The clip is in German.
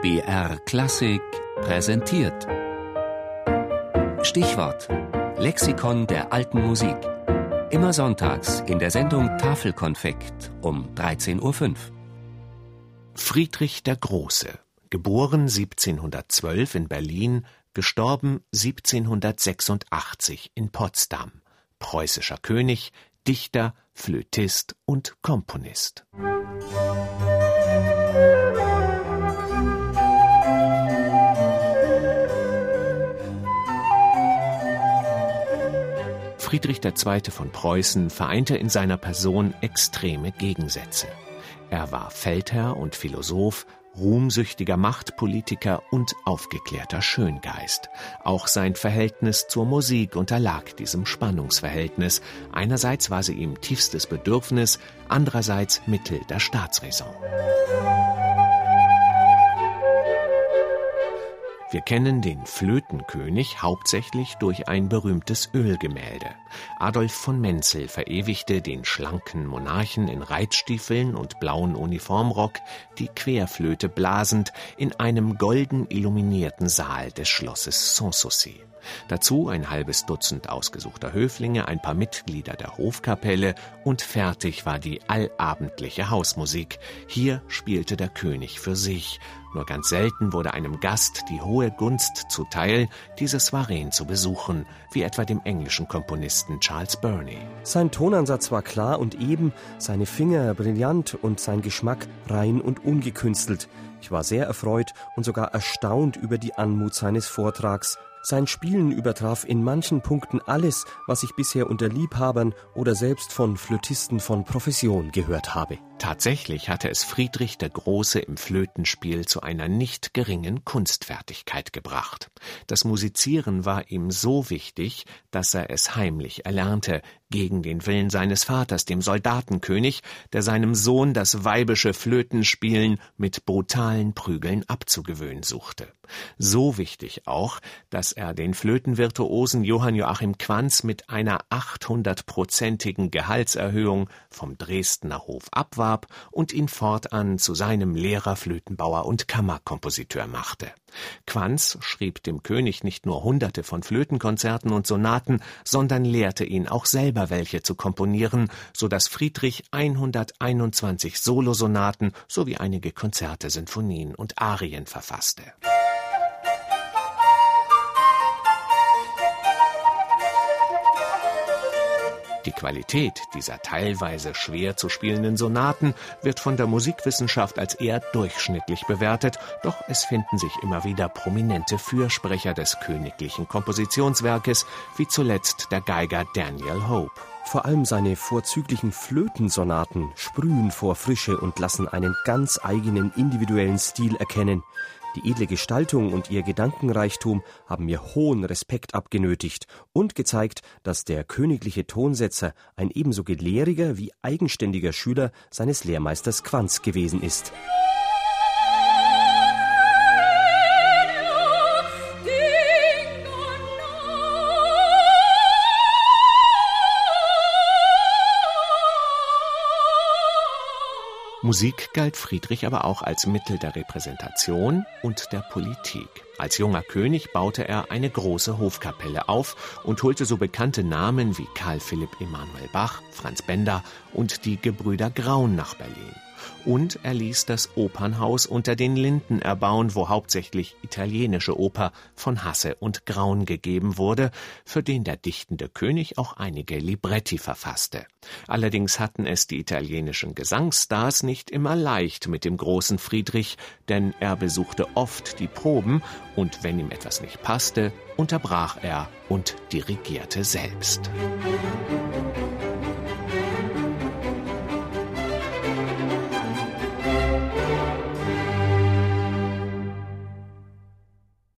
BR Klassik präsentiert. Stichwort: Lexikon der alten Musik. Immer sonntags in der Sendung Tafelkonfekt um 13.05 Uhr. Friedrich der Große, geboren 1712 in Berlin, gestorben 1786 in Potsdam, preußischer König, Dichter, Flötist und Komponist. Friedrich II. von Preußen vereinte in seiner Person extreme Gegensätze. Er war Feldherr und Philosoph, ruhmsüchtiger Machtpolitiker und aufgeklärter Schöngeist. Auch sein Verhältnis zur Musik unterlag diesem Spannungsverhältnis. Einerseits war sie ihm tiefstes Bedürfnis, andererseits Mittel der Staatsräson. Wir kennen den Flötenkönig hauptsächlich durch ein berühmtes Ölgemälde. Adolf von Menzel verewigte den schlanken Monarchen in Reitstiefeln und blauen Uniformrock, die Querflöte blasend, in einem golden illuminierten Saal des Schlosses Sanssouci. Dazu ein halbes Dutzend ausgesuchter Höflinge, ein paar Mitglieder der Hofkapelle und fertig war die allabendliche Hausmusik. Hier spielte der König für sich. Nur ganz selten wurde einem Gast die hohe Gunst zuteil, diese Soireen zu besuchen, wie etwa dem englischen Komponisten Charles Burney. Sein Tonansatz war klar und eben, seine Finger brillant und sein Geschmack rein und ungekünstelt. Ich war sehr erfreut und sogar erstaunt über die Anmut seines Vortrags. Sein Spielen übertraf in manchen Punkten alles, was ich bisher unter Liebhabern oder selbst von Flötisten von Profession gehört habe. Tatsächlich hatte es Friedrich der Große im Flötenspiel zu einer nicht geringen Kunstfertigkeit gebracht. Das Musizieren war ihm so wichtig, dass er es heimlich erlernte, gegen den Willen seines Vaters, dem Soldatenkönig, der seinem Sohn das weibische Flötenspielen mit brutalen Prügeln abzugewöhnen suchte. So wichtig auch, dass er den Flötenvirtuosen Johann Joachim Quanz mit einer 800-prozentigen Gehaltserhöhung vom Dresdner Hof abwarf starb und ihn fortan zu seinem Lehrer, Flötenbauer und Kammerkompositeur machte. Quanz schrieb dem König nicht nur hunderte von Flötenkonzerten und Sonaten, sondern lehrte ihn auch selber welche zu komponieren, so dass Friedrich 121 Solosonaten sowie einige Konzerte, Sinfonien und Arien verfasste. Die Qualität dieser teilweise schwer zu spielenden Sonaten wird von der Musikwissenschaft als eher durchschnittlich bewertet, doch es finden sich immer wieder prominente Fürsprecher des königlichen Kompositionswerkes, wie zuletzt der Geiger Daniel Hope. Vor allem seine vorzüglichen Flötensonaten sprühen vor Frische und lassen einen ganz eigenen individuellen Stil erkennen. Die edle Gestaltung und ihr Gedankenreichtum haben mir hohen Respekt abgenötigt und gezeigt, dass der königliche Tonsetzer ein ebenso gelehriger wie eigenständiger Schüler seines Lehrmeisters Quanz gewesen ist. Musik galt Friedrich aber auch als Mittel der Repräsentation und der Politik. Als junger König baute er eine große Hofkapelle auf und holte so bekannte Namen wie Karl Philipp Emanuel Bach, Franz Bender und die Gebrüder Graun nach Berlin und er ließ das Opernhaus unter den Linden erbauen, wo hauptsächlich italienische Oper von Hasse und Graun gegeben wurde, für den der dichtende König auch einige Libretti verfasste. Allerdings hatten es die italienischen Gesangsstars nicht immer leicht mit dem großen Friedrich, denn er besuchte oft die Proben und wenn ihm etwas nicht passte, unterbrach er und dirigierte selbst. Musik